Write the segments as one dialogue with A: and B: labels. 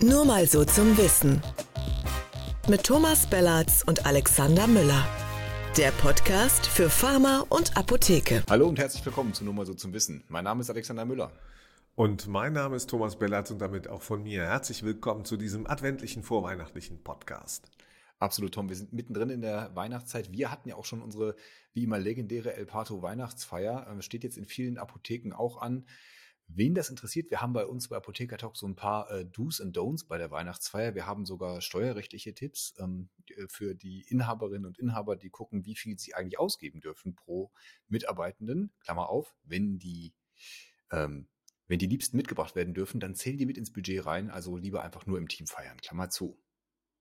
A: Nur mal so zum Wissen. Mit Thomas Bellatz und Alexander Müller. Der Podcast für Pharma und Apotheke.
B: Hallo und herzlich willkommen zu Nur mal so zum Wissen. Mein Name ist Alexander Müller.
C: Und mein Name ist Thomas Bellatz und damit auch von mir herzlich willkommen zu diesem adventlichen vorweihnachtlichen Podcast.
B: Absolut, Tom. Wir sind mittendrin in der Weihnachtszeit. Wir hatten ja auch schon unsere, wie immer, legendäre El Pato Weihnachtsfeier. Ähm, steht jetzt in vielen Apotheken auch an. Wen das interessiert, wir haben bei uns bei Apotheker Talk so ein paar äh, Do's und Don'ts bei der Weihnachtsfeier. Wir haben sogar steuerrechtliche Tipps ähm, äh, für die Inhaberinnen und Inhaber, die gucken, wie viel sie eigentlich ausgeben dürfen pro Mitarbeitenden. Klammer auf, wenn die, ähm, wenn die Liebsten mitgebracht werden dürfen, dann zählen die mit ins Budget rein. Also lieber einfach nur im Team feiern. Klammer zu.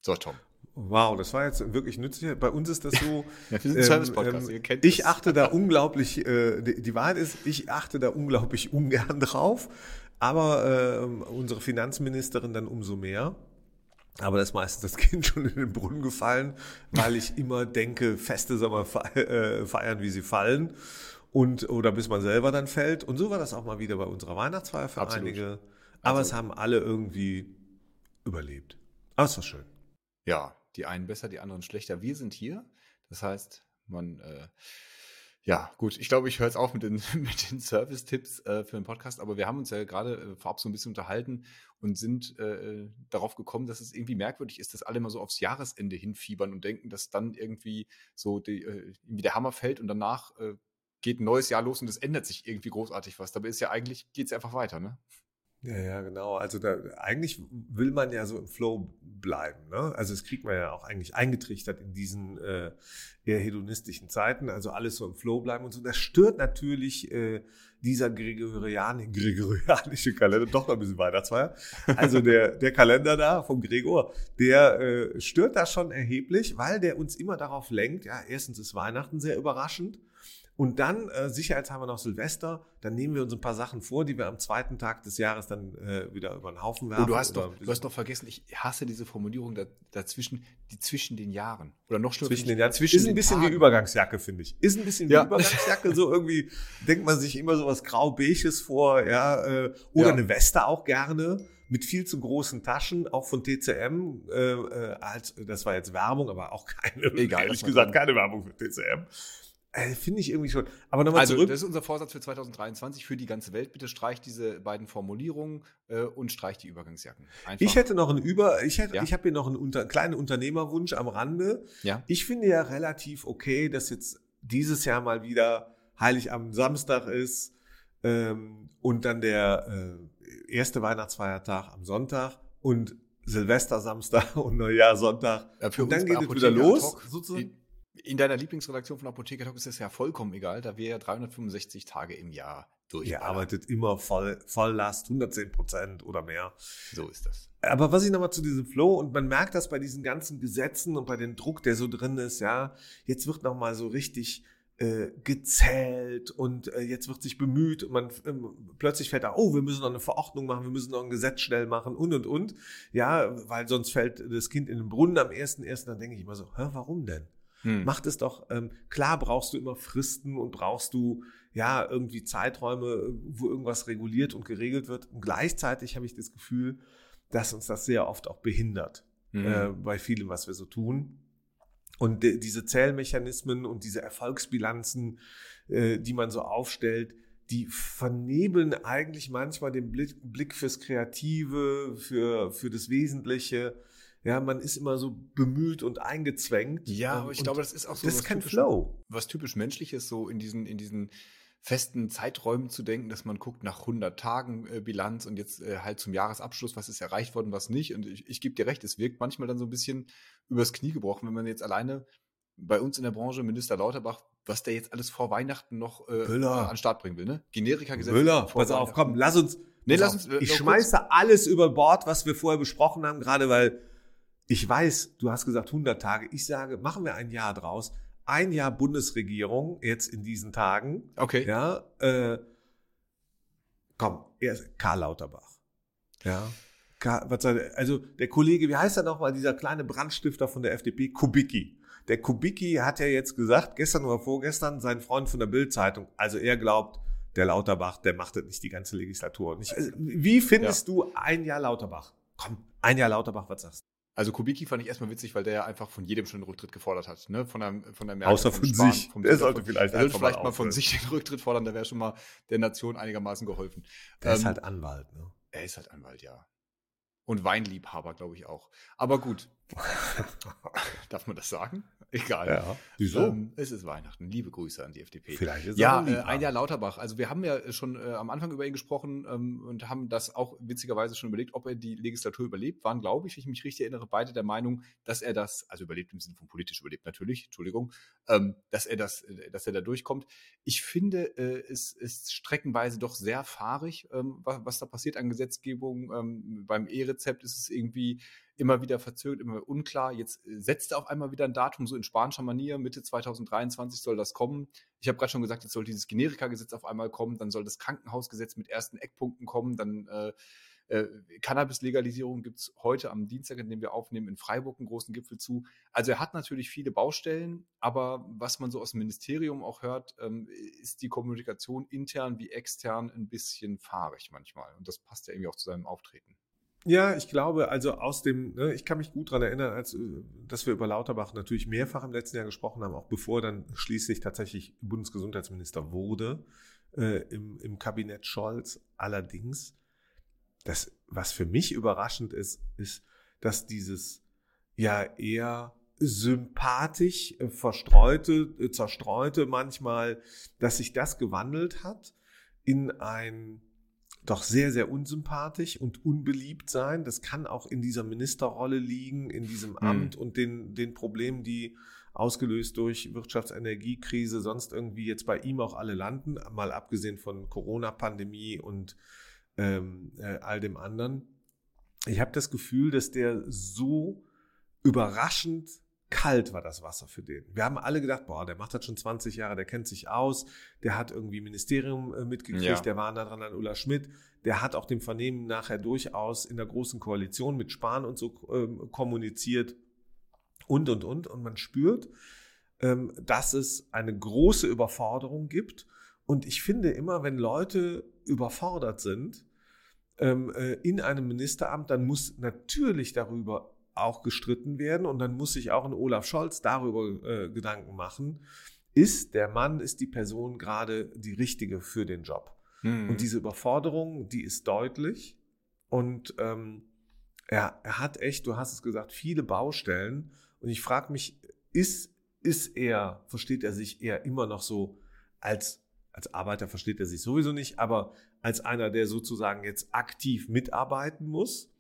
B: So, Tom.
C: Wow, das war jetzt wirklich nützlich. Bei uns ist das so.
B: ja, wir sind Service-Podcast,
C: ähm,
B: ihr kennt
C: Ich
B: das.
C: achte da unglaublich, äh, die, die Wahrheit ist, ich achte da unglaublich ungern drauf, aber äh, unsere Finanzministerin dann umso mehr. Aber da ist meistens das Kind schon in den Brunnen gefallen, weil ich immer denke, Feste soll man äh, feiern, wie sie fallen. Und, oder bis man selber dann fällt. Und so war das auch mal wieder bei unserer Weihnachtsfeier für
B: Absolut.
C: einige. Aber es
B: Also-
C: haben alle irgendwie überlebt. Aber es war schön.
B: Ja, die einen besser, die anderen schlechter. Wir sind hier. Das heißt, man, äh, ja, gut, ich glaube, ich höre jetzt auf mit den, mit den Service-Tipps äh, für den Podcast, aber wir haben uns ja gerade äh, vorab so ein bisschen unterhalten und sind äh, darauf gekommen, dass es irgendwie merkwürdig ist, dass alle immer so aufs Jahresende hinfiebern und denken, dass dann irgendwie so die, äh, irgendwie der Hammer fällt und danach äh, geht ein neues Jahr los und es ändert sich irgendwie großartig was. Dabei ist ja eigentlich, geht es einfach weiter, ne?
C: Ja, ja, genau. Also da, eigentlich will man ja so im Flow bleiben. Ne? Also das kriegt man ja auch eigentlich eingetrichtert in diesen äh, eher hedonistischen Zeiten. Also alles so im Flow bleiben und so. Das stört natürlich äh, dieser Gregorian, gregorianische Kalender, doch noch ein bisschen Weihnachtsfeier. Also der, der Kalender da vom Gregor, der äh, stört da schon erheblich, weil der uns immer darauf lenkt. Ja, erstens ist Weihnachten sehr überraschend. Und dann äh, sicherheitshalber noch Silvester, dann nehmen wir uns ein paar Sachen vor, die wir am zweiten Tag des Jahres dann äh, wieder über den Haufen werfen.
B: Oh, du hast, doch, du hast doch vergessen, ich hasse diese Formulierung da, dazwischen, die zwischen den Jahren. Oder noch schlimmer.
C: zwischen den Jahren.
B: Zwischen
C: ist ein bisschen wie
B: Tagen.
C: Übergangsjacke, finde ich. Ist ein bisschen wie
B: Ja.
C: Übergangsjacke, so irgendwie denkt man sich immer so was grau-beiges vor, ja, äh, oder
B: Ja.
C: eine Weste auch gerne mit viel zu großen Taschen, auch von TCM, äh, äh, als, das war jetzt Werbung, aber auch keine,
B: Egal,
C: ehrlich gesagt, keine Werbung für TCM. Äh, finde ich irgendwie schon. Aber nochmal
B: Also,
C: zurück.
B: das ist unser Vorsatz für 2023 für die ganze Welt. Bitte streicht diese beiden Formulierungen äh, und streicht die Übergangsjacken. Einfach.
C: Ich hätte noch einen Über, ich hätte,
B: Ja?
C: ich habe hier noch einen unter, kleinen Unternehmerwunsch am Rande.
B: ja?
C: Ich finde ja relativ okay, dass jetzt dieses Jahr mal wieder Heiligabend Samstag ist ähm, und dann der äh, erste Weihnachtsfeiertag am Sonntag und Silvester Samstag und Neujahr Sonntag.
B: Für
C: und dann geht es wieder los. Sozusagen.
B: In, in deiner Lieblingsredaktion von Apotheker Talk ist das ja vollkommen egal, da wir ja 365 Tage im Jahr durch.
C: Ihr arbeitet immer voll, Volllast, 110 Prozent oder mehr.
B: So ist das.
C: Aber was ich nochmal zu diesem Flow, und man merkt das bei diesen ganzen Gesetzen und bei dem Druck, der so drin ist, ja, jetzt wird nochmal so richtig äh, gezählt und äh, jetzt wird sich bemüht und man ähm, plötzlich fällt da, oh, wir müssen noch eine Verordnung machen, wir müssen noch ein Gesetz schnell machen und und und. Ja, weil sonst fällt das Kind in den Brunnen am 1.1., dann denke ich immer so, hä, warum denn?
B: Hm.
C: Macht es doch, ähm, klar brauchst du immer Fristen und brauchst du ja irgendwie Zeiträume, wo irgendwas reguliert und geregelt wird. Und gleichzeitig habe ich das Gefühl, dass uns das sehr oft auch behindert
B: Hm.
C: äh, bei vielem, was wir so tun. Und die- diese Zählmechanismen und diese Erfolgsbilanzen, äh, die man so aufstellt, die vernebeln eigentlich manchmal den Blick, Blick fürs Kreative, für, für das Wesentliche. Ja, man ist immer so bemüht und eingezwängt.
B: Ja,
C: Ähm,
B: aber ich
C: und
B: glaube, das ist auch so
C: das ist
B: was
C: kein
B: typisch-
C: Flow.
B: was typisch menschliches, so in diesen, in diesen festen Zeiträumen zu denken, dass man guckt nach 100 Tagen äh, Bilanz und jetzt äh, halt zum Jahresabschluss, was ist erreicht worden, was nicht. Und ich, ich gebe dir recht, es wirkt manchmal dann so ein bisschen übers Knie gebrochen, wenn man jetzt alleine bei uns in der Branche, Minister Lauterbach, was der jetzt alles vor Weihnachten noch äh,
C: Müller.
B: an den Start bringen will, ne? Generika-Gesetz.
C: Müller, pass auf, komm, lass uns.
B: Nee, lass uns, äh,
C: Ich schmeiße alles über Bord, was wir vorher besprochen haben, gerade weil ich weiß, du hast gesagt 100 Tage. Ich sage, machen wir ein Jahr draus. Ein Jahr Bundesregierung jetzt in diesen Tagen.
B: Okay.
C: Ja, äh, komm, erst Karl Lauterbach. Ja. Karl, was soll der, also der Kollege, wie heißt er nochmal, dieser kleine Brandstifter von der FDP, Kubicki. Der Kubicki hat ja jetzt gesagt, gestern oder vorgestern, sein Freund von der Bild-Zeitung, also er glaubt, der Lauterbach, der macht das nicht die ganze Legislatur. Nicht, also, wie findest du ein Jahr Lauterbach? Komm, Ein Jahr Lauterbach, was sagst du?
B: Also Kubicki fand ich erstmal witzig, weil der ja einfach von jedem schon den Rücktritt gefordert hat, ne? Von der, von der
C: Merkel, Außer von Spahn, sich.
B: Vom der sollte vielleicht, er sollte vielleicht mal, von sich den Rücktritt fordern, da wäre schon mal der Nation einigermaßen geholfen.
C: Er ähm, ist halt Anwalt, ne?
B: Er ist halt Anwalt, ja. Und Weinliebhaber, glaube ich auch. Aber gut. Darf man das sagen? Egal.
C: Ja.
B: Wieso? Ähm, es ist Weihnachten. Liebe Grüße an die FDP.
C: Vielleicht ist
B: ja, äh, ein Jahr Lauterbach. Also wir haben ja schon äh, am Anfang über ihn gesprochen ähm, und haben das auch witzigerweise schon überlegt, ob er die Legislatur überlebt. Waren, glaube ich, wenn ich mich richtig erinnere, beide der Meinung, dass er das, also überlebt im Sinne von politisch überlebt natürlich, Entschuldigung, ähm, dass er das, äh, dass er da durchkommt. Ich finde, äh, es ist streckenweise doch sehr fahrig, ähm, was, was, da passiert an Gesetzgebung. Ähm, beim E-Rezept ist es irgendwie immer wieder verzögert, immer unklar. Jetzt äh, setzt er auf einmal wieder ein Datum, so in spanischer Manier. Mitte 2023 soll das kommen. Ich habe gerade schon gesagt, jetzt soll dieses Generika-Gesetz auf einmal kommen. Dann soll das Krankenhausgesetz mit ersten Eckpunkten kommen. Dann äh, äh, Cannabis-Legalisierung gibt es heute am Dienstag, in dem wir aufnehmen, in Freiburg einen großen Gipfel zu. Also er hat natürlich viele Baustellen, aber was man so aus dem Ministerium auch hört, ähm, ist die Kommunikation intern wie extern ein bisschen fahrig manchmal. Und das passt ja irgendwie auch zu seinem Auftreten.
C: Ja, ich glaube, also aus dem, ne, ich kann mich gut daran erinnern, als äh, dass wir über Lauterbach natürlich mehrfach im letzten Jahr gesprochen haben, auch bevor dann schließlich tatsächlich Bundesgesundheitsminister wurde äh, im, im Kabinett Scholz. Allerdings, das, was für mich überraschend ist, ist, dass dieses ja eher sympathisch äh, verstreute, äh, zerstreute manchmal, dass sich das gewandelt hat in ein doch sehr, sehr unsympathisch und unbeliebt sein. Das kann auch in dieser Ministerrolle liegen, in diesem hm. Amt mhm. und den, den Problemen, die ausgelöst durch Wirtschaftsenergiekrise sonst irgendwie jetzt bei ihm auch alle landen, mal abgesehen von Corona-Pandemie und ähm, äh, all dem anderen. Ich habe das Gefühl, dass der so überraschend kalt war das Wasser für den. Wir haben alle gedacht, boah, der macht das schon 20 Jahre, der kennt sich aus, der hat irgendwie Ministerium äh, mitgekriegt, ja. der war nah dran an Ulla Schmidt, der hat auch dem Vernehmen nachher durchaus in der großen Koalition mit Spahn und so ähm, kommuniziert und, und, und. Und man spürt, ähm, dass es eine große Überforderung gibt. Und ich finde immer, wenn Leute überfordert sind ähm, äh, in einem Ministeramt, dann muss natürlich darüber auch gestritten werden und dann muss sich auch ein Olaf Scholz darüber äh, Gedanken machen, ist der Mann, ist die Person gerade die richtige für den Job? Mhm. Und diese Überforderung, die ist deutlich und ähm, er, er hat echt, du hast es gesagt, viele Baustellen und ich frage mich, ist, ist er, versteht er sich eher immer noch so als als Arbeiter versteht er sich sowieso nicht, aber als einer, der sozusagen jetzt aktiv mitarbeiten muss?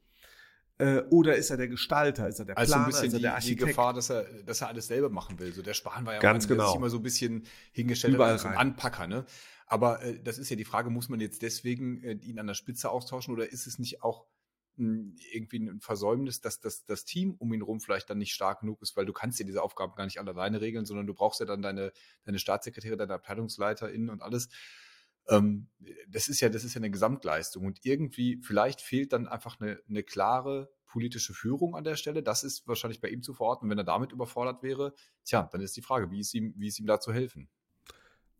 C: Äh, oder ist er der Gestalter? Ist er der
B: Planer? Also ein bisschen ist er der Architekt? die Gefahr, dass er, dass er alles selber machen will. So der Spahn war ja
C: Ganz
B: auch
C: genau.
B: immer so ein bisschen hingestellt
C: Überall
B: als ein Anpacker. Ne? Aber äh, das ist ja die Frage, muss man jetzt deswegen äh, ihn an der Spitze austauschen oder ist es nicht auch mh, hm, irgendwie ein Versäumnis, dass das, das Team um ihn rum vielleicht dann nicht stark genug ist, weil du kannst ja diese Aufgaben gar nicht alleine regeln, sondern du brauchst ja dann deine, deine Staatssekretäre, deine AbteilungsleiterInnen und alles. Ähm, das ist ja, das ist ja eine Gesamtleistung. Und irgendwie, vielleicht fehlt dann einfach eine, eine klare politische Führung an der Stelle. Das ist wahrscheinlich bei ihm zu verorten. Wenn er damit überfordert wäre, tja, dann ist die Frage, wie ist ihm, wie ist ihm da zu helfen?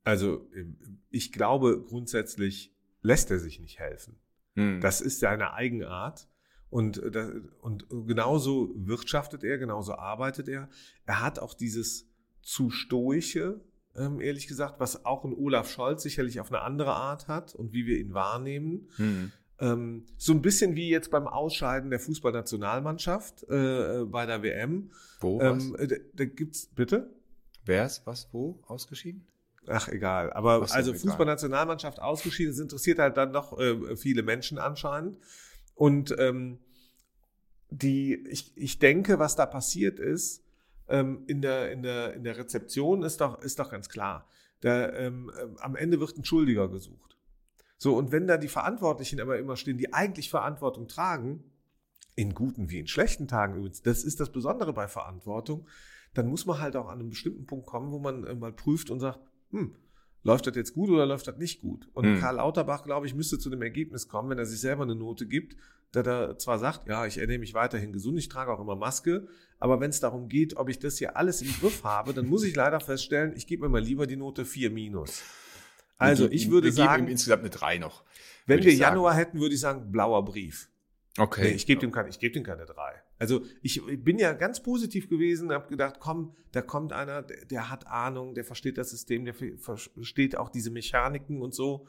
C: Also, ähm, ich glaube, grundsätzlich lässt er sich nicht helfen. Hm. Das ist seine Eigenart. Und, äh, und genauso wirtschaftet er, genauso arbeitet er. Er hat auch dieses zu stoische, ehrlich gesagt, was auch ein Olaf Scholz sicherlich auf eine andere Art hat und wie wir ihn wahrnehmen. Hm. Ähm, so ein bisschen wie jetzt beim Ausscheiden der Fußballnationalmannschaft äh, bei der WM.
B: Wo? Ähm,
C: da, da gibt's, bitte?
B: Wer ist was, wo ausgeschieden?
C: Ach, egal. Aber Was also Fußballnationalmannschaft ausgeschieden, das interessiert halt dann noch äh, viele Menschen anscheinend. Und ähm, die, ich, ich denke, was da passiert ist, ähm, in, der, in, der, in der Rezeption ist doch, ist doch ganz klar. Da, ähm, äh, am Ende wird ein Schuldiger gesucht. So, und wenn da die Verantwortlichen aber immer stehen, die eigentlich Verantwortung tragen, in guten wie in schlechten Tagen übrigens, das ist das Besondere bei Verantwortung, dann muss man halt auch an einem bestimmten Punkt kommen, wo man äh, mal prüft und sagt, hm, läuft das jetzt gut oder läuft das nicht gut? Und hm. Karl Lauterbach, glaube ich, müsste zu dem Ergebnis kommen, wenn er sich selber eine Note gibt, dass er zwar sagt, ja, ich ernähre mich weiterhin gesund, ich trage auch immer Maske, aber wenn es darum geht, ob ich das hier alles im Griff habe, dann muss ich leider feststellen, ich gebe mir mal lieber die Note 4 minus. Also ich würde wir sagen.
B: Ihm insgesamt eine 3 noch.
C: Wenn wir Januar hätten, würde ich sagen, blauer Brief. Okay. Nee, ich gebe dem, keine, geb dem keine drei. Also ich bin ja ganz positiv gewesen, habe gedacht, komm, da kommt einer, der, der, hat Ahnung, der versteht das System, der versteht auch diese Mechaniken und so.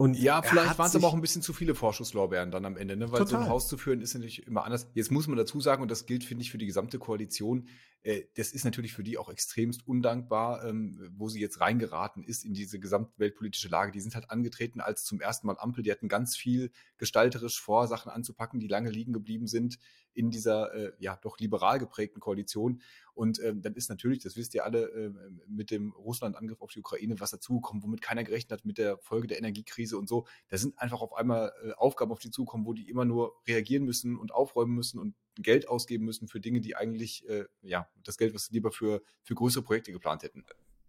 B: Und ja, vielleicht waren es aber auch ein bisschen zu viele Vorschusslorbeeren dann am Ende, ne? weil total. so ein Haus zu führen ist natürlich immer anders. Jetzt muss man dazu sagen, und das gilt, finde ich, für die gesamte Koalition, äh, das ist natürlich für die auch extremst undankbar, ähm, wo sie jetzt reingeraten ist in diese gesamtweltpolitische Lage. Die sind halt angetreten als zum ersten Mal Ampel. Die hatten ganz viel gestalterisch vor, Sachen anzupacken, die lange liegen geblieben sind in dieser äh, ja doch liberal geprägten Koalition. Und ähm, dann ist natürlich, das wisst ihr alle, äh, mit dem Russland-Angriff auf die Ukraine was dazugekommen, womit keiner gerechnet hat, mit der Folge der Energiekrise und so. Da sind einfach auf einmal äh, Aufgaben auf die zukommen, wo die immer nur reagieren müssen und aufräumen müssen und Geld ausgeben müssen für Dinge, die eigentlich, äh, ja, das Geld, was sie lieber für, für größere Projekte geplant hätten.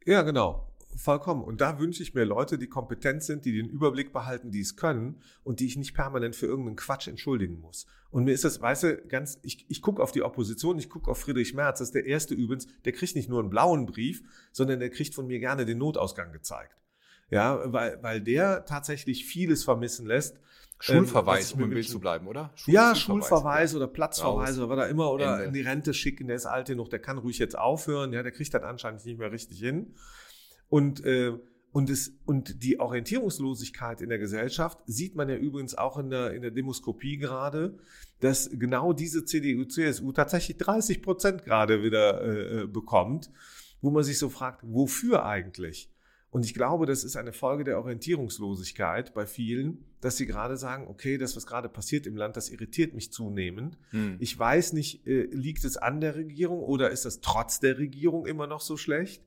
C: Ja, genau. Vollkommen. Und da wünsche ich mir Leute, die kompetent sind, die den Überblick behalten, die es können und die ich nicht permanent für irgendeinen Quatsch entschuldigen muss. Und mir ist das, weißt du, ganz, ich, ich gucke auf die Opposition, ich gucke auf Friedrich Merz, das ist der erste übrigens, der kriegt nicht nur einen blauen Brief, sondern der kriegt von mir gerne den Notausgang gezeigt. Ja, weil, weil der tatsächlich vieles vermissen lässt.
B: Schulverweis, ähm, um im Bild zu bleiben, oder?
C: Schul ja, Schulverweis ja. oder Platzverweis oder was da immer oder Ende. in die Rente schicken, der ist alt genug, der kann ruhig jetzt aufhören, ja, der kriegt das anscheinend nicht mehr richtig hin. Und, äh, und, es, und die Orientierungslosigkeit in der Gesellschaft sieht man ja übrigens auch in der, in der Demoskopie gerade, dass genau diese CDU, CSU tatsächlich 30 Prozent gerade wieder äh, äh, bekommt, wo man sich so fragt, wofür eigentlich? Und ich glaube, das ist eine Folge der Orientierungslosigkeit bei vielen, dass sie gerade sagen, okay, das, was gerade passiert im Land, das irritiert mich zunehmend. Hm. Ich weiß nicht, äh, liegt es an der Regierung oder ist das trotz der Regierung immer noch so schlecht?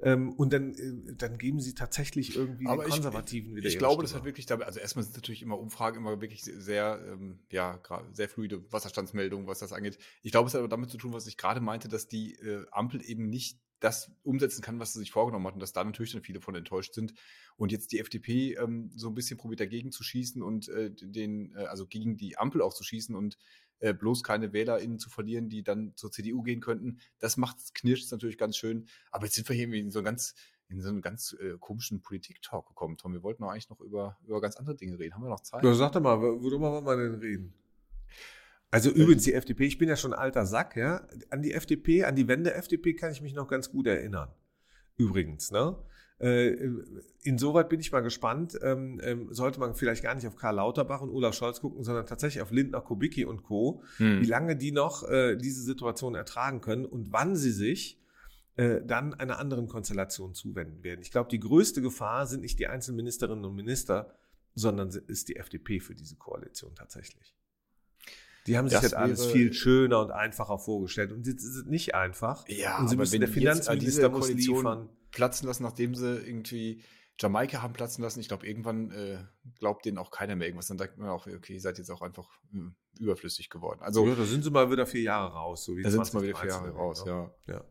C: Ähm, und dann, äh, dann geben sie tatsächlich irgendwie
B: aber den Konservativen ich, wieder. Ich glaube, Stimme. das hat wirklich damit, also erstmal sind natürlich immer Umfragen immer wirklich sehr, ähm, ja, sehr fluide Wasserstandsmeldungen, was das angeht. Ich glaube, es hat aber damit zu tun, was ich gerade meinte, dass die äh, Ampel eben nicht das umsetzen kann, was sie sich vorgenommen hat und dass da natürlich dann viele von enttäuscht sind. Und jetzt die FDP ähm, so ein bisschen probiert dagegen zu schießen und äh, den, äh, also gegen die Ampel auch zu schießen und äh, bloß keine WählerInnen zu verlieren, die dann zur CDU gehen könnten. Das macht knirscht natürlich ganz schön. Aber jetzt sind wir hier in so ganz in so einen ganz äh, komischen Politik-Talk gekommen, Tom. Wir wollten doch eigentlich noch über, über ganz andere Dinge reden. Haben wir noch Zeit?
C: Ja, sag doch mal, worüber wollen wir denn reden? Also übrigens die FDP, ich bin ja schon ein alter Sack, ja. An die FDP, an die Wende FDP kann ich mich noch ganz gut erinnern. Übrigens, ne? Äh, insoweit bin ich mal gespannt. Ähm, ähm, sollte man vielleicht gar nicht auf Karl Lauterbach und Olaf Scholz gucken, sondern tatsächlich auf Lindner, Kubicki und Co., hm. wie lange die noch äh, diese Situation ertragen können und wann sie sich äh, dann einer anderen Konstellation zuwenden werden. Ich glaube, die größte Gefahr sind nicht die einzelnen Ministerinnen und Minister, sondern ist die FDP für diese Koalition tatsächlich. Die haben sich das, das alles viel schöner und einfacher vorgestellt. Und es ist nicht einfach.
B: Ja,
C: und sie müssen der Finanzminister muss liefern.
B: platzen lassen, nachdem sie irgendwie Jamaika haben platzen lassen. Ich glaube, irgendwann äh, glaubt denen auch keiner mehr irgendwas. Dann sagt man auch, okay, ihr seid jetzt auch einfach mh, hm, überflüssig geworden.
C: Also, ja, da sind sie mal wieder vier Jahre raus.
B: So wie da sind sie mal wieder vier Jahre raus, ja.
C: ja.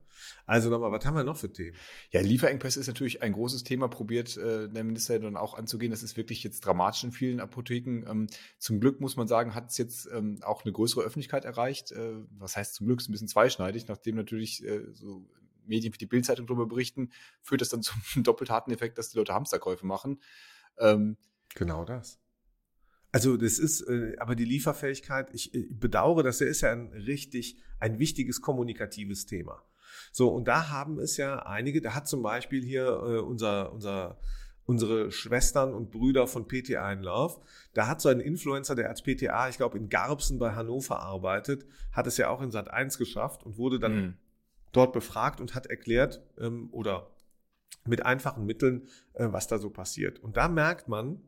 C: Also nochmal, was haben wir noch für Themen?
B: Ja, Lieferengpässe ist natürlich ein großes Thema, probiert äh, der Minister dann auch anzugehen. Das ist wirklich jetzt dramatisch in vielen Apotheken. Ähm, zum Glück muss man sagen, hat es jetzt ähm, auch eine größere Öffentlichkeit erreicht. Äh, was heißt zum Glück, ist ein bisschen zweischneidig, nachdem natürlich äh, so Medien wie die Bildzeitung darüber berichten, führt das dann zum doppelt harten Effekt, dass die Leute Hamsterkäufe machen.
C: Ähm, genau das. Also das ist, äh, aber die Lieferfähigkeit, ich, ich bedauere, das ist ja ein richtig, ein wichtiges kommunikatives Thema. So, und da haben es ja einige, da hat zum Beispiel hier äh, unser, unser, unsere Schwestern und Brüder von PTA in Love, da hat so ein Influencer, der als PTA, ich glaube, in Garbsen bei Hannover arbeitet, hat es ja auch in Sat 1 geschafft und wurde dann mhm. dort befragt und hat erklärt ähm, oder mit einfachen Mitteln, äh, was da so passiert. Und da merkt man,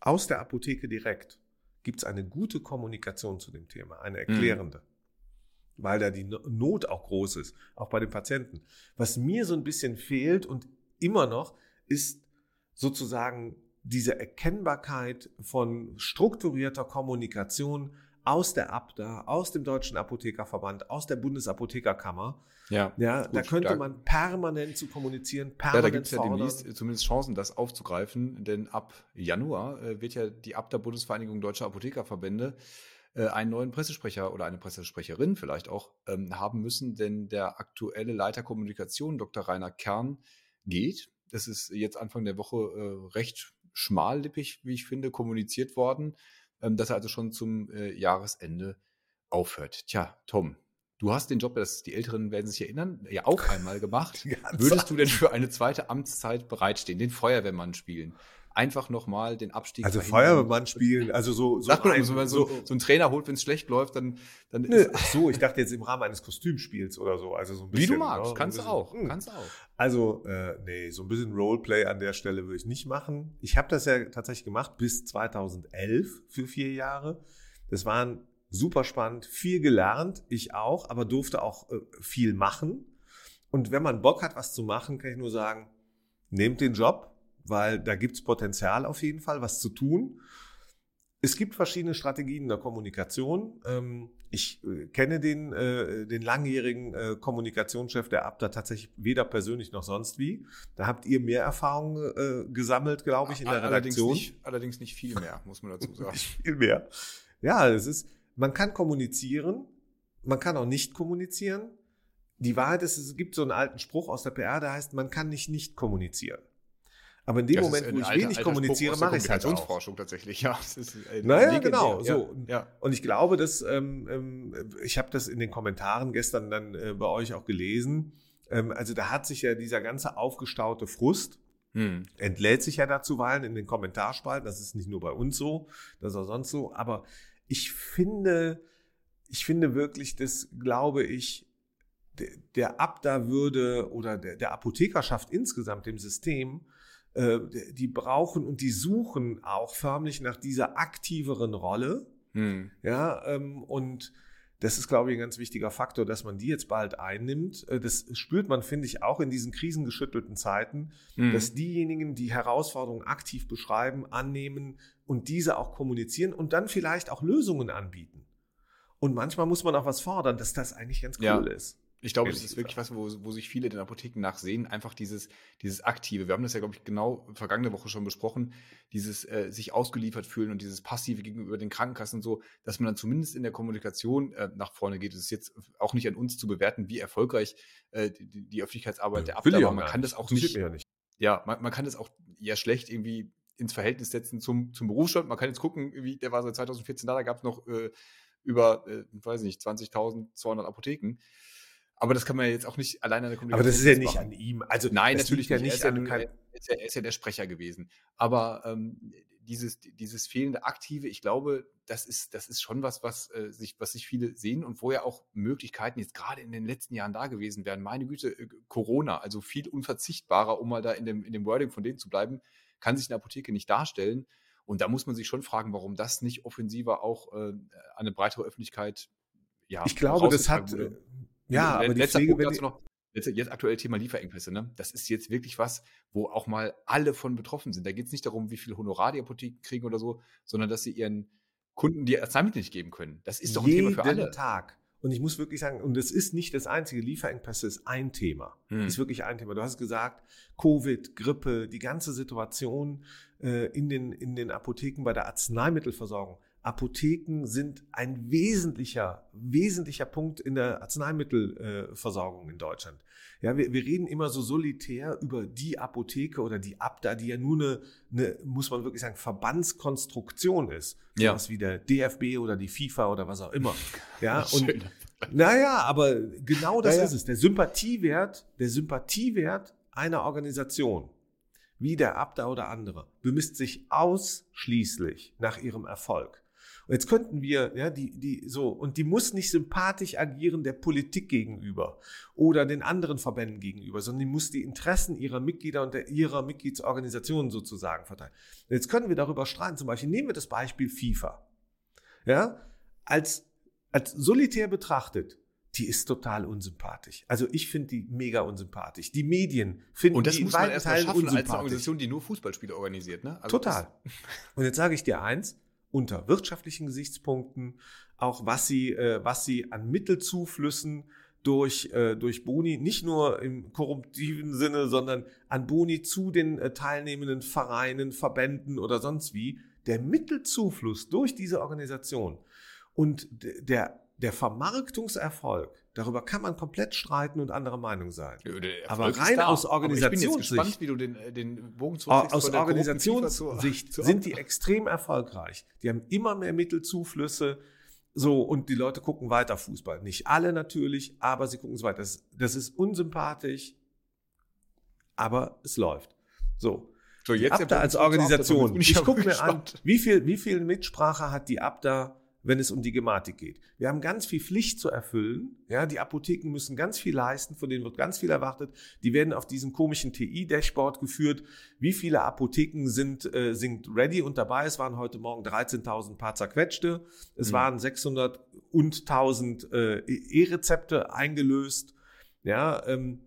C: aus der Apotheke direkt gibt es eine gute Kommunikation zu dem Thema, eine mhm. erklärende. Mhm weil da die Not auch groß ist, auch bei den Patienten. Was mir so ein bisschen fehlt und immer noch, ist sozusagen diese Erkennbarkeit von strukturierter Kommunikation aus der ABDA, aus dem Deutschen Apothekerverband, aus der Bundesapothekerkammer.
B: Ja,
C: ja da könnte stark. man permanent zu kommunizieren, permanent
B: Ja, da gibt es ja demnächst zumindest Chancen, das aufzugreifen, denn ab Januar äh, wird ja die ABDA Bundesvereinigung Deutscher Apothekerverbände äh, einen neuen Pressesprecher oder eine Pressesprecherin vielleicht auch ähm, haben müssen, denn der aktuelle Leiter Kommunikation, Dr. Rainer Kern, geht. Das ist jetzt Anfang der Woche äh, recht schmallippig, wie ich finde, kommuniziert worden. ähm, dass er also schon zum äh, Jahresende aufhört. Tja, Tom, du hast den Job, das die Älteren werden sich erinnern, ja auch einmal gemacht. Würdest du denn für eine zweite Amtszeit bereitstehen, den Feuerwehrmann spielen? Einfach nochmal den Abstieg.
C: Also Feuerwehrmann spielen, also so.
B: so Sag ein, so, wenn so, so, ein Trainer holt, wenn es schlecht läuft, dann. dann
C: nö, ach so, ich dachte jetzt im Rahmen eines Kostümspiels oder so. Also so ein bisschen,
B: Wie du magst, ne? kannst du auch. Mh. Hm. Kannst auch.
C: Also, äh, nee, so ein bisschen Roleplay an der Stelle würde ich nicht machen. Ich habe das ja tatsächlich gemacht bis 2011 für vier Jahre. Das waren super spannend, viel gelernt, ich auch, aber durfte auch äh, viel machen. Und wenn man Bock hat, was zu machen, kann ich nur sagen, nehmt den Job, weil da gibt's Potenzial auf jeden Fall, was zu tun. Es gibt verschiedene Strategien der Kommunikation. Ähm, ich äh, kenne den, äh, den langjährigen äh, Kommunikationschef der Abda tatsächlich weder persönlich noch sonst wie. Da habt ihr mehr Erfahrung gesammelt, glaube ich, in der
B: allerdings
C: Redaktion.
B: Nicht, allerdings nicht viel mehr, muss man dazu sagen. nicht
C: viel mehr. Ja, es ist, man kann kommunizieren, man kann auch nicht kommunizieren. Die Wahrheit ist, es gibt so einen alten Spruch aus der PR, der heißt, man kann nicht nicht kommunizieren. Aber in dem das Moment, wo ich wenig alter kommuniziere, mache ich es halt auch.
B: tatsächlich, ja.
C: naja, genau. So. Ja. Und ich glaube, dass ähm, ähm, ich habe das in den Kommentaren gestern dann äh, bei euch auch gelesen. Ähm, also da hat sich ja dieser ganze aufgestaute Frust hm. entlädt sich ja dazu zuweilen in den Kommentarspalten. Das ist nicht nur bei uns so, das ist auch sonst so. Aber ich finde, ich finde wirklich, das glaube ich, der Abda würde oder der, der Apothekerschaft insgesamt, dem System, äh, die brauchen und die suchen auch förmlich nach dieser aktiveren Rolle. Hm. Ja, ähm, und das ist, glaube ich, ein ganz wichtiger Faktor, dass man die jetzt bald einnimmt. Äh, das spürt man, finde ich, auch in diesen krisengeschüttelten Zeiten, mhm. dass diejenigen, die Herausforderungen aktiv beschreiben, annehmen und diese auch kommunizieren und dann vielleicht auch Lösungen anbieten. Und manchmal muss man auch was fordern, dass das eigentlich ganz cool ja. ist.
B: Ich glaube, das ist wirklich was, wo, wo sich viele den Apotheken nachsehen. Einfach dieses, dieses Aktive. Wir haben das ja, glaube ich, genau vergangene Woche schon besprochen. Dieses äh, sich ausgeliefert fühlen und dieses Passive gegenüber den Krankenkassen und so, dass man dann zumindest in der Kommunikation äh, nach vorne geht. Es ist jetzt auch nicht an uns zu bewerten, wie erfolgreich äh, die, die Öffentlichkeitsarbeit der Abwehr, aber man kann das auch nicht,
C: ja, nicht.
B: Ja, man, man kann das auch ja schlecht irgendwie ins Verhältnis setzen zum, zum Berufsstand. Man kann jetzt gucken, wie der war seit 2014 da, da gab es noch äh, über, äh, weiß nicht, 20.200 Apotheken. Aber das kann man ja jetzt auch nicht alleine an der
C: Kommunikation. Aber das ist ja nicht machen. an ihm.
B: Also nein, natürlich ja nicht. Er ist, ja, er, ist ja, ist ja der Sprecher gewesen. Aber ähm, dieses, dieses fehlende Aktive, ich glaube, das ist, das ist schon was, was, äh, sich, was sich viele sehen und wo ja auch Möglichkeiten jetzt gerade in den letzten Jahren da gewesen wären. Meine Güte, äh, Corona, also viel unverzichtbarer, um mal da in dem, in dem Wording von denen zu bleiben, kann sich eine Apotheke nicht darstellen. Und da muss man sich schon fragen, warum das nicht offensiver auch äh, an eine breitere Öffentlichkeit
C: ja, ich glaube, das hat, wurde. Ja, aber die Pflege,
B: Punkt dazu noch, jetzt, jetzt aktuell Thema Lieferengpässe, ne? Das ist jetzt wirklich was, wo auch mal alle von betroffen sind. Da geht es nicht darum, wie viel Honorar die Apotheken kriegen oder so, sondern dass sie ihren Kunden die Arzneimittel nicht geben können. Das ist doch ein
C: Jeden
B: Thema für alle.
C: Tag. Und ich muss wirklich sagen, und es ist nicht das einzige, Lieferengpässe ist ein Thema. Hm. Ist wirklich ein Thema. Du hast gesagt, Covid, Grippe, die ganze Situation äh, in, den, in den Apotheken bei der Arzneimittelversorgung Apotheken sind ein wesentlicher, wesentlicher Punkt in der Arzneimittelversorgung in Deutschland. Ja, wir, wir reden immer so solitär über die Apotheke oder die Abda, die ja nur eine, eine muss man wirklich sagen, Verbandskonstruktion ist. So ja. was wie der DFB oder die FIFA oder was auch immer. Ja, und naja, aber genau das ja, ist es. Der Sympathiewert, der Sympathiewert einer Organisation wie der Abda oder andere, bemisst sich ausschließlich nach ihrem Erfolg. Und jetzt könnten wir, ja, die, die, so, und die muss nicht sympathisch agieren der Politik gegenüber oder den anderen Verbänden gegenüber, sondern die muss die Interessen ihrer Mitglieder und der, ihrer Mitgliedsorganisationen sozusagen verteilen. Und jetzt können wir darüber streiten. Zum Beispiel nehmen wir das Beispiel FIFA. Ja, als, als solitär betrachtet, die ist total unsympathisch. Also ich finde die mega unsympathisch. Die Medien finden
B: Und das
C: die
B: muss man erst mal schaffen als eine Organisation, die nur Fußballspiele organisiert, ne?
C: Also total. Und jetzt sage ich dir eins, unter wirtschaftlichen Gesichtspunkten, auch was sie, äh, was sie an Mittelzuflüssen durch, äh, durch Boni, nicht nur im korruptiven Sinne, sondern an Boni zu den äh, teilnehmenden Vereinen, Verbänden oder sonst wie, der Mittelzufluss durch diese Organisation und der, der Vermarktungserfolg, darüber kann man komplett streiten und anderer Meinung sein.
B: Ja,
C: Aber rein aus
B: Aber Ich bin jetzt
C: Organisationssicht-
B: gespannt, wie du den, äh, den Bogen
C: Aus Organisationssicht sind die extrem erfolgreich. Die haben immer mehr Mittelzuflüsse. So, und die Leute gucken weiter Fußball. Nicht alle natürlich, aber sie gucken es weiter. Das, das ist unsympathisch, aber es läuft. So.
B: So,
C: Die
B: jetzt der
C: Abda als. Organisation. Ich gucke mir an, wie viel, wie viel Mitsprache hat die Abda, wenn es um die Gematik geht. Wir haben ganz viel Pflicht zu erfüllen. Ja, die Apotheken müssen ganz viel leisten, von denen wird ganz viel erwartet. Die werden auf diesem komischen TI-Dashboard geführt. Wie viele Apotheken sind, äh, sind ready und dabei? Es waren heute Morgen 13.000 paar zerquetschte. Es
B: Mhm.
C: waren 600 und 1000 äh, E-Rezepte eingelöst. Ja, ähm,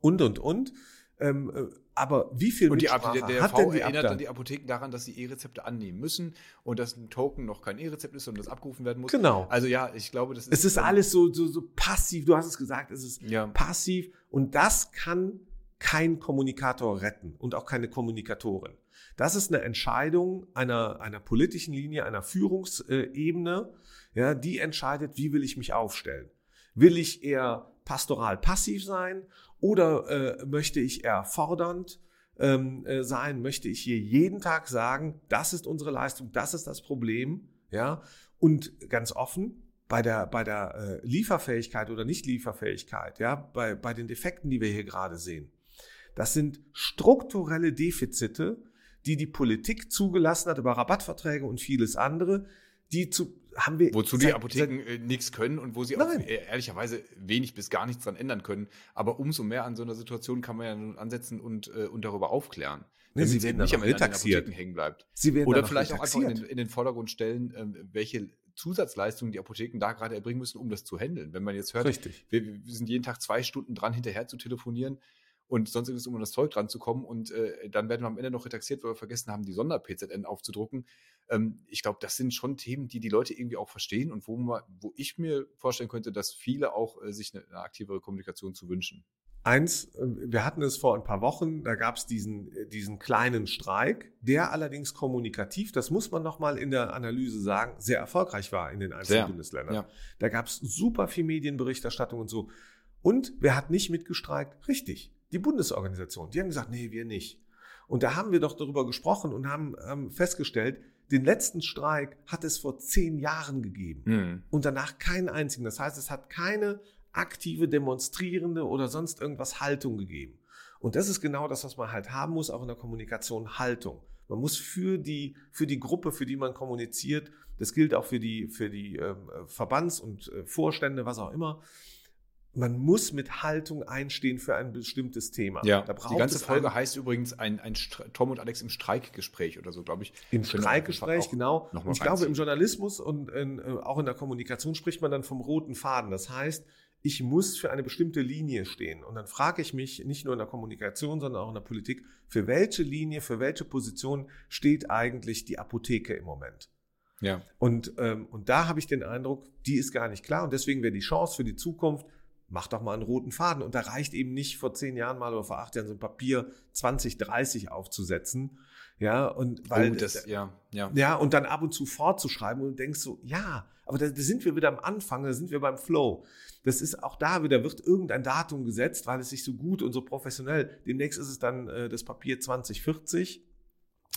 C: und, und, und. Ähm, äh, aber wie viel
B: Und die der, der
C: hat denn die
B: erinnert dann die Apotheken daran, dass sie E-Rezepte annehmen müssen und dass ein Token noch kein E-Rezept ist und das abgerufen werden muss.
C: Genau.
B: Also ja, ich glaube, das ist.
C: Es ist alles so, so, so passiv. Du hast es gesagt, es ist
B: Ja.
C: passiv. Und das kann kein Kommunikator retten und auch keine Kommunikatorin. Das ist eine Entscheidung einer, einer politischen Linie, einer Führungsebene, ja, die entscheidet, wie will ich mich aufstellen. Will ich eher pastoral passiv sein oder äh, möchte ich eher fordernd ähm, äh, sein? Möchte ich hier jeden Tag sagen, das ist unsere Leistung, das ist das Problem, ja? Und ganz offen, bei der, bei der äh, Lieferfähigkeit oder Nicht-Lieferfähigkeit, ja, bei, bei den Defekten, die wir hier gerade sehen, das sind strukturelle Defizite, die die Politik zugelassen hat über Rabattverträge und vieles andere, die zu, haben wir.
B: Wozu die
C: seit-
B: Apotheken äh, nichts können und wo sie auch
C: Nein.
B: äh, ehrlicherweise wenig bis gar nichts dran ändern können. Aber umso mehr an so einer Situation kann man ja nun ansetzen und, äh, und darüber aufklären.
C: Nee, sie werden
B: nicht am Ende
C: retaxiert.
B: Apotheken hängen bleibt.
C: Sie werden
B: Oder vielleicht auch einfach in den, in den Vordergrund stellen, ähm, welche Zusatzleistungen die Apotheken da gerade erbringen müssen, um das zu handeln. Wenn man jetzt hört, wir, wir sind jeden Tag zwei Stunden dran, hinterher zu telefonieren und sonst ist es, um an das Zeug dran zu kommen und äh, dann werden wir am Ende noch retaxiert, weil wir vergessen haben, die Sonder-PZN aufzudrucken. Ähm, ich glaube, das sind schon Themen, die die Leute irgendwie auch verstehen und wo, man, wo ich mir vorstellen könnte, dass viele auch äh, sich eine, eine aktivere Kommunikation zu wünschen.
C: Eins, äh, wir hatten es vor ein paar Wochen, da gab es diesen, äh, diesen kleinen Streik, der allerdings kommunikativ, das muss man nochmal in der Analyse sagen, sehr erfolgreich war in den einzelnen
B: Sehr,
C: Bundesländern.
B: ja.
C: Da gab es super viel Medienberichterstattung und so. Und wer hat nicht mitgestreikt? Richtig, die Bundesorganisation. Die haben gesagt, nee, wir nicht. Und da haben wir doch darüber gesprochen und haben ähm, festgestellt, den letzten Streik hat es vor zehn Jahren gegeben und danach keinen einzigen. Das heißt, es hat keine aktive, demonstrierende oder sonst irgendwas Haltung gegeben. Und das ist genau das, was man halt haben muss, auch in der Kommunikation Haltung. Man muss für die, für die Gruppe, für die man kommuniziert, das gilt auch für die, für die ähm, Verbands- und äh, Vorstände, was auch immer, man muss mit Haltung einstehen für ein bestimmtes Thema.
B: Ja,
C: da braucht
B: die ganze Folge heißt übrigens ein, ein Tom und Alex im Streikgespräch oder so, glaube ich.
C: Im Streikgespräch, genau. Und ich glaube, im. Journalismus und in, äh, auch in der Kommunikation spricht man dann vom roten Faden. Das heißt, ich muss für eine bestimmte Linie stehen. Und dann frage ich mich nicht nur in der Kommunikation, sondern auch in der Politik, für welche Linie, für welche Position steht eigentlich die Apotheke im Moment?
B: Ja.
C: Und, ähm, und da habe ich den Eindruck, die ist gar nicht klar. Und deswegen wäre die Chance für die Zukunft, mach doch mal einen roten Faden. Und da reicht eben nicht vor zehn Jahren mal oder vor acht Jahren so ein Papier 20, 30 aufzusetzen. Ja, und weil
B: oh, das, ja, ja.
C: ja, und dann ab und zu fortzuschreiben und denkst so, ja, aber da, da sind wir wieder am Anfang, da sind wir beim Flow. Das ist auch da wieder, wird irgendein Datum gesetzt, weil es sich so gut und so professionell, demnächst ist es dann äh, das Papier 2040.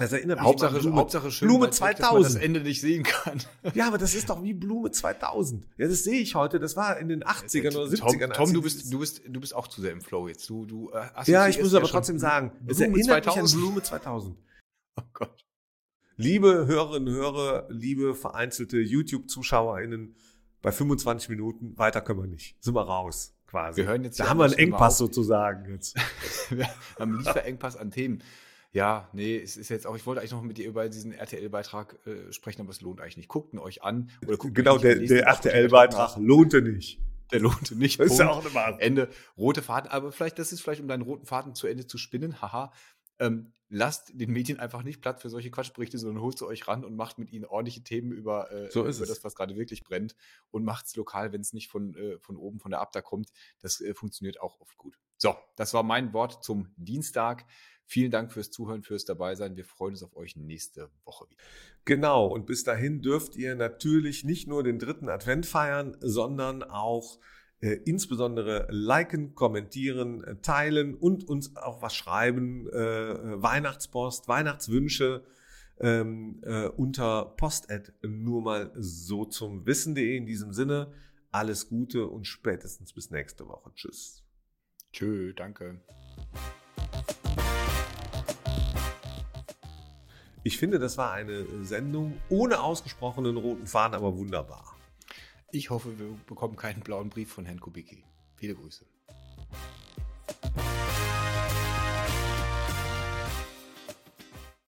C: Das erinnert mich
B: Hauptsache,
C: an Blume,
B: Hauptsache schön,
C: Blume
B: weit weg, dass man
C: 2000.
B: das Ende nicht sehen kann.
C: Ja, aber das ist doch wie Blume 2000. Ja, das sehe ich heute, das war in den 80ern oder 70ern.
B: Tom, Tom du, bist, du, bist, du bist auch zu sehr im Flow jetzt. Du, du, äh,
C: Ja, ich muss aber
B: schon
C: trotzdem sagen, es erinnert
B: 2000.
C: mich an Blume 2000.
B: Oh Gott.
C: Liebe Hörerinnen und Hörer, liebe vereinzelte YouTube-ZuschauerInnen, bei 25 Minuten, weiter können wir nicht. Sind wir raus, quasi.
B: Wir hören jetzt
C: da haben wir einen Engpass sozusagen jetzt.
B: Wir haben einen Lieferengpass an Themen. Ja, nee, es ist jetzt auch, ich wollte eigentlich noch mit dir über diesen RTL-Beitrag äh, sprechen, aber es lohnt eigentlich nicht. Guckt ihn euch an. Oder guckt
C: Genau, der, der RTL-Beitrag lohnte nicht.
B: Der lohnte nicht.
C: Das ist ja auch eine Wahl.
B: Ende. Rote Faden, aber vielleicht, das ist vielleicht, um deinen roten Faden zu Ende zu spinnen, haha. Ähm, lasst den Medien einfach nicht Platz für solche Quatschberichte, sondern holt sie euch ran und macht mit ihnen ordentliche Themen über, äh,
C: So
B: über das, was gerade wirklich brennt und macht es lokal, wenn es nicht von, äh, von oben, von der Abda kommt. Das äh, funktioniert auch oft gut. So, das war mein Wort zum Dienstag. Vielen Dank fürs Zuhören, fürs Dabeisein. Wir freuen uns auf euch nächste Woche wieder.
C: Genau, und bis dahin dürft ihr natürlich nicht nur den dritten Advent feiern, sondern auch äh, insbesondere liken, kommentieren, äh, teilen und uns auch was schreiben. Äh, Weihnachtspost, Weihnachtswünsche ähm, äh, unter post nur mal so zum Wissen.de. In diesem Sinne, alles Gute und spätestens bis nächste Woche. Tschüss.
B: Tschö, danke.
C: Ich finde, das war eine Sendung ohne ausgesprochenen roten Faden, aber wunderbar.
B: Ich hoffe, wir bekommen keinen blauen Brief von Herrn Kubicki. Viele Grüße.